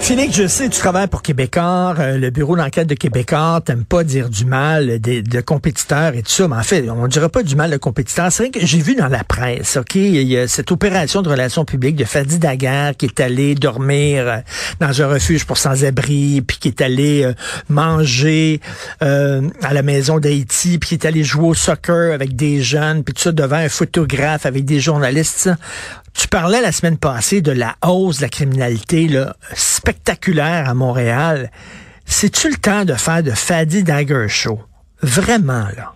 Félix, je sais, tu travailles pour Québécois, euh, le bureau d'enquête de Québécois, t'aimes pas dire du mal de compétiteurs et tout ça, mais en fait, on ne dirait pas du mal de compétiteurs. C'est vrai que j'ai vu dans la presse, OK, il y a cette opération de relations publiques de Fadi Daguerre qui est allé dormir euh, dans un refuge pour sans-abri, puis qui est allé euh, manger à la maison d'Haïti, puis qui est allé jouer au soccer avec des jeunes, puis tout ça devant un photographe avec des journalistes. Tu parlais la semaine passée de la hausse de la criminalité là, spectaculaire à Montréal. C'est-tu le temps de faire de Fadi Dagger Show? Vraiment, là.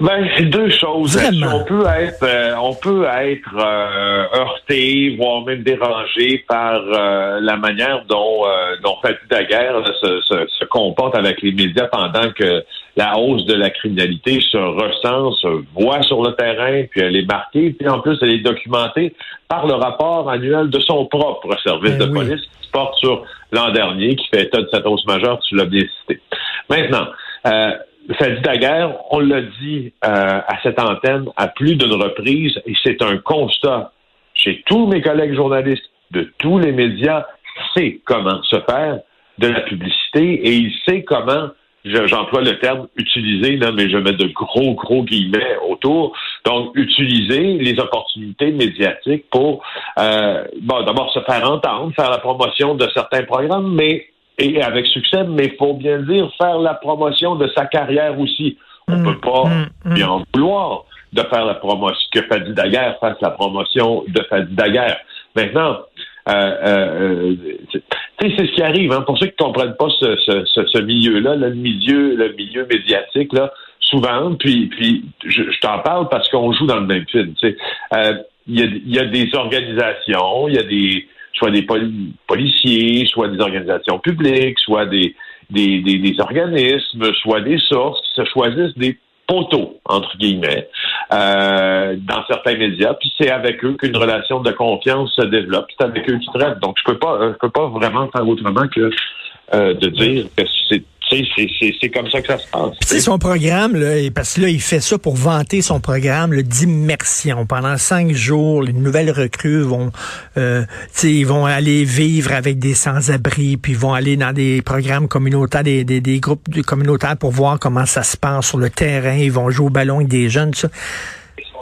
Ben, c'est deux choses. On peut être, euh, on peut être euh, heurté, voire même dérangé par euh, la manière dont, dont Fatih Daguerre se, se, se, comporte avec les médias pendant que la hausse de la criminalité se ressent, se voit sur le terrain, puis elle est marquée, puis en plus elle est documentée par le rapport annuel de son propre service ben de police qui se porte sur l'an dernier, qui fait état de cette hausse majeure, tu l'as bien cité. Maintenant, euh, Fadi Daguerre, on l'a dit euh, à cette antenne à plus d'une reprise, et c'est un constat chez tous mes collègues journalistes de tous les médias, sait comment se faire de la publicité et il sait comment j'emploie le terme utiliser, là, mais je mets de gros, gros guillemets autour. Donc, utiliser les opportunités médiatiques pour, euh, bon, d'abord se faire entendre, faire la promotion de certains programmes, mais et avec succès, mais il faut bien dire faire la promotion de sa carrière aussi. On ne mm, peut pas mm, mm. bien vouloir de faire la promotion, que Fadi Daguerre fasse la promotion de Fadi Daguerre. Maintenant, euh, euh, c'est ce qui arrive. Hein. Pour ceux qui ne comprennent pas ce, ce, ce milieu-là, le milieu, le milieu médiatique, là, souvent, puis, puis je, t'en parle parce qu'on joue dans le même film. Euh, il y, a, y a des organisations, il y a des soit des policiers, soit des organisations publiques, soit des, des, des, des organismes, soit des sources qui se choisissent des poteaux, entre guillemets, euh, dans certains médias, puis c'est avec eux qu'une relation de confiance se développe, c'est avec eux qui traitent. Donc, je peux pas, je peux pas vraiment faire autrement que euh, de dire que c'est c'est comme ça que ça se passe. C'est son programme, là, parce que là, il fait ça pour vanter son programme d'immersion. Pendant cinq jours, les nouvelles recrues vont, euh, ils vont aller vivre avec des sans-abri, puis ils vont aller dans des programmes communautaires, des, des, des, groupes communautaires pour voir comment ça se passe sur le terrain. Ils vont jouer au ballon avec des jeunes, ça.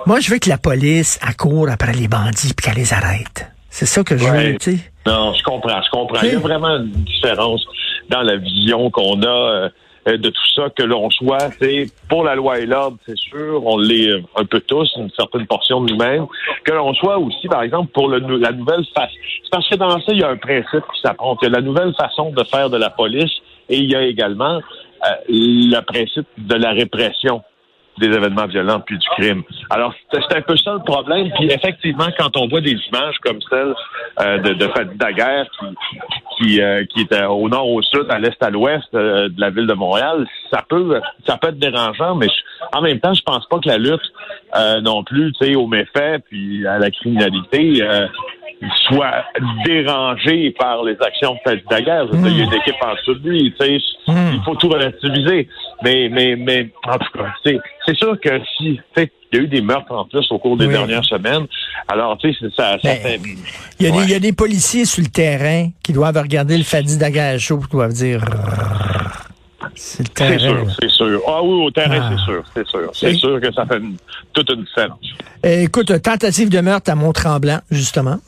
Moi, je veux que la police accourt après les bandits puis qu'elle les arrête. C'est ça que je veux, tu sais. Non, je comprends, je comprends. Il y a vraiment une différence dans la vision qu'on a euh, de tout ça, que l'on soit, c'est pour la loi et l'ordre, c'est sûr, on l'est euh, un peu tous, une certaine portion de nous-mêmes, que l'on soit aussi, par exemple, pour la nouvelle façon. C'est parce que dans ça, il y a un principe qui s'apprend. A la nouvelle façon de faire de la police et il y a également euh, le principe de la répression des événements violents puis du crime. Alors, c'est un peu ça le problème. Puis effectivement, quand on voit des images comme celle euh, de, de Fadi Daguerre qui, qui, euh, qui est au nord, au sud, à l'est, à l'ouest euh, de la ville de Montréal, ça peut ça peut être dérangeant, mais en même temps, je pense pas que la lutte non plus, tu sais, aux méfaits puis à la criminalité soit dérangé par les actions de Fadi Daguerre. Il y a une équipe en dessous de lui. Tu sais, hmm. Il faut tout relativiser. Mais, mais, mais en tout cas, c'est sûr que si il y a eu des meurtres en plus au cours des dernières semaines. Alors, tu sais, ça, ça ben, fait... Il y, a des policiers sur le terrain qui doivent regarder le Fadi chaud qui doivent dire... C'est sûr, c'est sûr. Ah oui, au terrain, c'est ah. sûr, c'est sûr. C'est sûr que ça fait toute une scène. Écoute, tentative de meurtre à Mont-Tremblant, justement.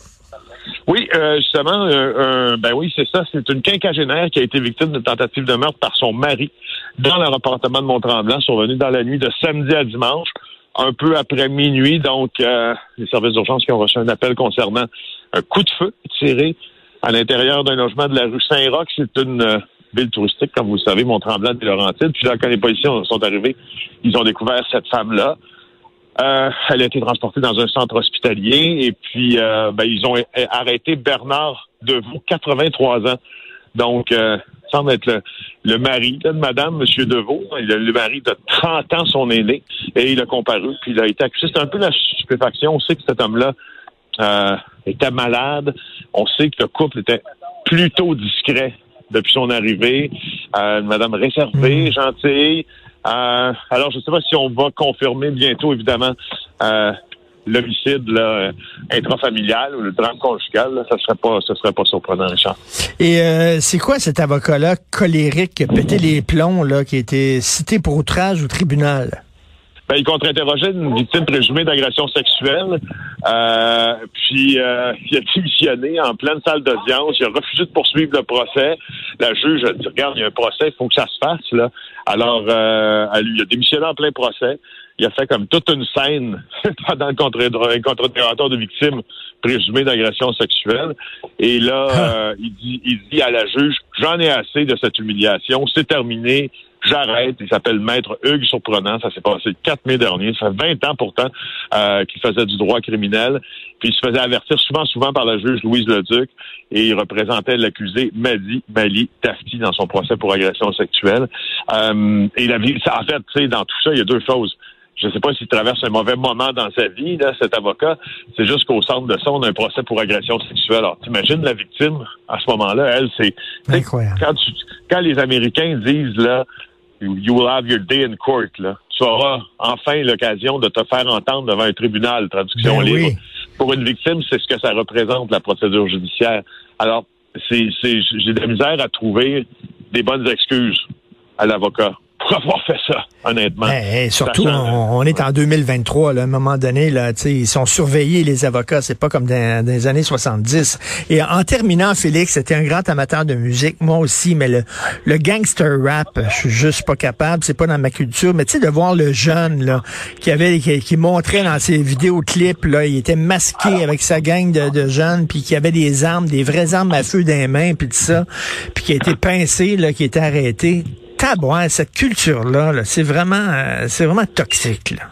Euh, justement, euh, ben oui, c'est ça. C'est une quinquagénaire qui a été victime de tentative de meurtre par son mari dans le appartement de Mont-Tremblant, survenu dans la nuit de samedi à dimanche, un peu après minuit. Donc, euh, les services d'urgence qui ont reçu un appel concernant un coup de feu tiré à l'intérieur d'un logement de la rue Saint-Roch. C'est une ville touristique, comme vous le savez, Mont-Tremblant Laurentides. Puis là, quand les policiers sont arrivés, ils ont découvert cette femme-là. Euh, elle a été transportée dans un centre hospitalier et puis euh, ben, ils ont arrêté Bernard Deveau, 83 ans. Donc, euh, semble être le, mari de Madame Monsieur Deveau, le, le, mari de 30 ans, son aîné, et il a comparu, puis il a été accusé. C'est un peu la stupéfaction. On sait que cet homme-là euh, était malade. On sait que le couple était plutôt discret depuis son arrivée. Euh, madame réservée, mm. gentille. Euh, alors, je ne sais pas si on va confirmer bientôt, évidemment, euh, l'homicide intrafamilial ou le drame conjugal. ça serait pas, ce serait pas surprenant, Richard. Et c'est quoi cet avocat-là colérique qui a pété les plombs, là, qui a été cité pour outrage au tribunal? Ben, il contre-interrogeait une victime présumée d'agression sexuelle. Euh, puis euh, il a démissionné en pleine salle d'audience. Il a refusé de poursuivre le procès. La juge a dit Regarde, il y a un procès, il faut que ça se fasse. là. Alors, euh, il a démissionné en plein procès. Il a fait comme toute une scène pendant le contre-interrogatoire de victimes présumées d'agression sexuelle. Et là, il, dit, il dit à la juge J'en ai assez de cette humiliation, c'est terminé j'arrête. Il s'appelle Maître Hugues Surprenant. Ça s'est passé le 4 mai dernier. Ça fait 20 ans pourtant euh, qu'il faisait du droit criminel. Puis il se faisait avertir souvent, souvent par la juge Louise Leduc et il représentait l'accusé Madi Mali Tafti dans son procès pour agression sexuelle. Euh, et la vie, en fait, tu sais, dans tout ça, il y a deux choses je ne sais pas s'il traverse un mauvais moment dans sa vie, là, cet avocat. C'est juste qu'au centre de ça, on a un procès pour agression sexuelle. Alors, t'imagines la victime à ce moment-là, elle, c'est quand, quand les Américains disent là, you will have your day in court, là, tu auras enfin l'occasion de te faire entendre devant un tribunal, traduction ben libre. Pour une victime, c'est ce que ça représente la procédure judiciaire. Alors, c'est, c'est, j'ai de la misère à trouver des bonnes excuses à l'avocat pour avoir fait ça, honnêtement. Ben, surtout, on, est en 2023, là, à un moment donné, là, ils sont surveillés, les avocats, c'est pas comme dans, les années 70. Et en terminant, Félix, c'était un grand amateur de musique, moi aussi, mais le, le gangster rap, je suis juste pas capable, c'est pas dans ma culture, mais tu sais, de voir le jeune, là, qui avait, qui, montrait dans ses vidéoclips, là, il était masqué avec sa gang de, de jeunes, puis qui avait des armes, des vraies armes à feu dans les mains, puis tout ça, puis qui a été pincé, là, qui était arrêté tabouin, cette culture-là, -là, c'est vraiment, euh, c'est vraiment toxique. Là.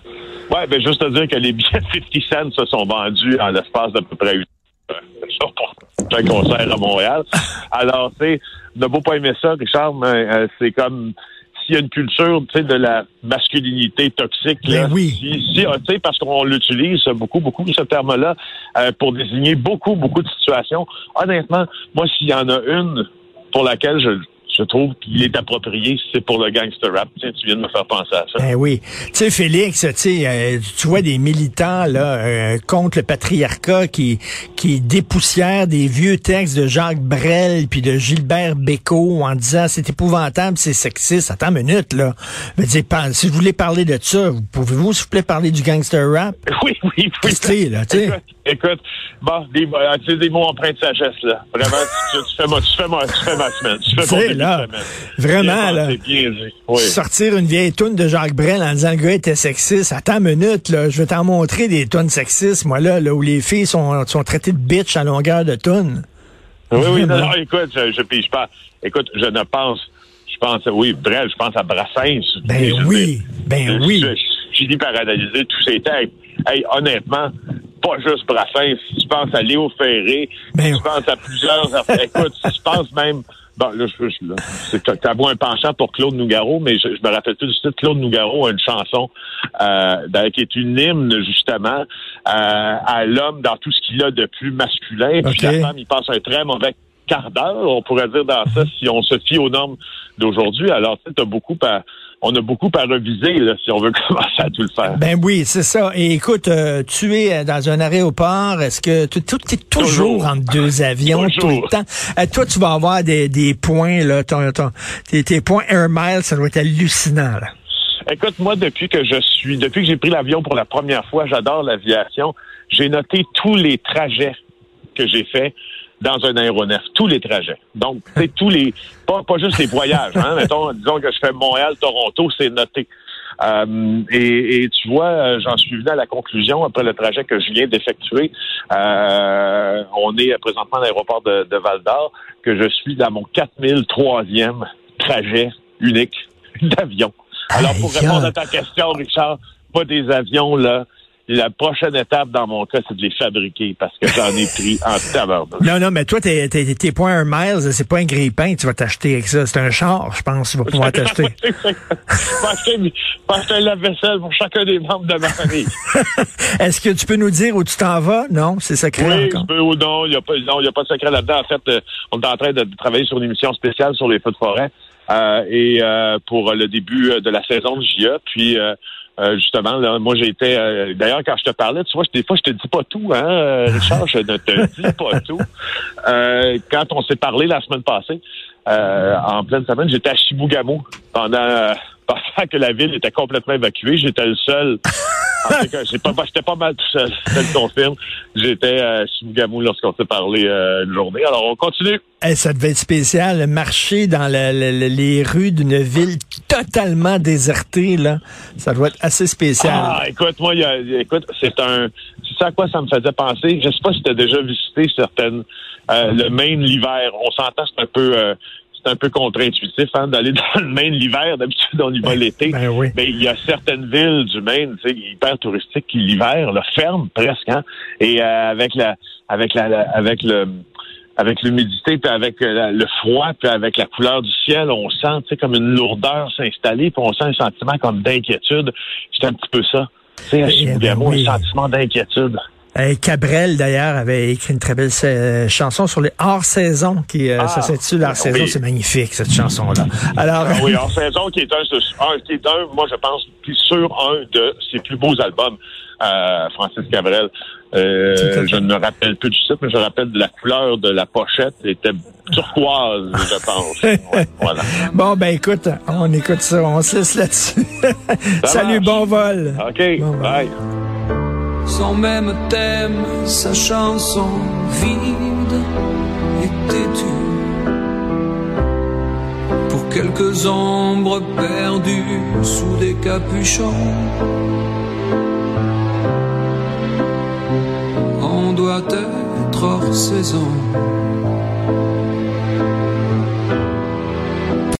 Ouais, ben juste à dire que les billets 50 cents se sont vendus en l'espace d'à peu près une heure pour un concert à Montréal. Alors, tu sais, ne beau pas aimer ça, Richard, mais euh, c'est comme s'il y a une culture, de la masculinité toxique. Ben oui. Si, ah, tu sais, parce qu'on l'utilise beaucoup, beaucoup ce terme-là euh, pour désigner beaucoup, beaucoup de situations. Honnêtement, moi, s'il y en a une pour laquelle je je trouve qu'il est approprié, c'est pour le gangster rap. Tiens, tu viens de me faire penser à ça. Ben oui. Tu sais, Félix, tu euh, tu vois des militants là euh, contre le patriarcat qui qui dépoussièrent des vieux textes de Jacques Brel puis de Gilbert Bécaud en disant c'est épouvantable, c'est sexiste. Attends une minute là. Je veux dire, si vous voulez parler de ça, pouvez-vous s'il vous plaît parler du gangster rap? Oui, oui, oui. là, tu sais? Écoute, bon, des, euh, des mots empreints de sagesse là. Vraiment, tu, fais ma, tu fais ma, tu fais ma semaine. Tu fais mon vraiment, là, sortir une vieille toune de Jacques Brel en disant le gars était sexiste. Attends une minute, là, je vais t'en montrer des tonnes sexistes, moi, là, là, où les filles sont, sont traitées de bitch à longueur de tonnes. Oui, oui, non, écoute, je, je pige pas. Écoute, je ne pense, je pense, oui, Brel, je pense à Brassens. Ben oui, ben oui. J'ai dit par analyser tous ces textes. Hey, honnêtement, pas juste Brassens. Si tu penses à Léo Ferré, ben, tu penses à plusieurs. écoute, si tu penses même Bon, là, je, je t'as un penchant pour Claude Nougaro, mais je, me rappelle tout de suite, Claude Nougaro a une chanson euh, qui est une hymne, justement, euh, à l'homme dans tout ce qu'il a de plus masculin. Puis la femme, il passe un très mauvais quart d'heure, on pourrait dire dans ça, si on se fie aux normes d'aujourd'hui. Alors, tu sais, beaucoup à on a beaucoup à reviser là, si on veut commencer à tout le faire. Ben oui, c'est ça. Et écoute, euh, tu es euh, dans un aéroport, est-ce que tu es toujours, entre deux avions tout le temps? Euh, toi, tu vas avoir des, des points, là, ton, ton, tes, tes, points Air Miles, ça doit être hallucinant. Là. Écoute, moi, depuis que je suis, depuis que j'ai pris l'avion pour la première fois, j'adore l'aviation. J'ai noté tous les trajets que j'ai faits dans un aéronef, tous les trajets. Donc, c'est tous les, pas, pas juste les voyages. Hein, mettons, disons que je fais Montréal-Toronto, c'est noté. Euh, et, tu vois, euh, j'en suis venu à la conclusion après le trajet que je viens d'effectuer. Euh, on est présentement à l'aéroport de, de Val d'Or, que je suis dans mon 4003e trajet unique d'avion. Alors, pour répondre à ta question, Richard, pas des avions là la prochaine étape dans mon cas, c'est de les fabriquer parce que j'en ai pris en tabarnak. Non, non, mais toi, t'es, t'es, t'es pas un miles, c'est pas un grille-pain tu vas t'acheter avec ça. C'est un char, je pense, tu vas pouvoir t'acheter. pas acheter un lave-vaisselle pour chacun des membres de ma famille. Est-ce que tu peux nous dire où tu t'en vas? Non, c'est secret oui, encore. Je peux, ou non, il n'y a, pas, non, y a pas de secret là-dedans. En fait, euh, on est en train de travailler sur une émission spéciale sur les feux de forêt. Euh, et euh, pour le début de la saison de JA. Puis euh, justement, là, moi j'ai été. Euh, d'ailleurs, quand je te parlais, tu vois, des fois, je te dis pas tout, hein, euh, Richard, je ne te dis pas tout. quand on s'est parlé la semaine passée, en pleine semaine, j'étais à Chibougamau pendant pensant que la ville était complètement évacuée. J'étais le seul J'étais pas, pas mal tout seul, je le confirme. J'étais à Chibougamau lorsqu'on s'est parlé euh, une journée. Alors, on continue. Eh, ça devait être spécial, marcher dans les rues d'une ville totalement désertée, là. Ça doit être assez spécial. Ah, écoute, moi, y a, écoute, c'est un... C'est ça à quoi ça me faisait penser? Je sais pas si tu as déjà visité certaines... Euh, le Maine l'hiver. On s'entend, c'est un peu... Euh, c'est un peu contre-intuitif hein, d'aller dans le Maine l'hiver. D'habitude, on y va l'été. Ben oui. Mais il y a certaines villes du Maine, hyper touristiques, qui l'hiver, là, ferment presque. Hein, et euh, avec la, avec la, avec le, avec l'humidité, puis avec euh, le froid, puis avec la couleur du ciel, on sent, tu sais, comme une lourdeur s'installer, puis on sent un sentiment comme d'inquiétude. C'est un petit peu ça. À eh ben un sentiment d'inquiétude. Cabrel, d'ailleurs, avait écrit une très belle euh, chanson sur les hors-saison, qui euh, ah, ça s'intitule Hors-saison. C'est magnifique, cette chanson-là. Alors, ah oui, Hors-saison, qui est un, qui est un, moi, je pense, sur un de ses plus beaux albums, euh, Francis Cabrel. Euh, je ne me rappelle plus du titre, mais je me rappelle de la couleur de la pochette. était turquoise, je pense. voilà. Bon, ben écoute, on écoute ça, on se laisse là-dessus. Salut, bon vol. OK, bye son même thème, sa chanson vide et têtue. Pour quelques ombres perdues sous des capuchons, doit être hors saison.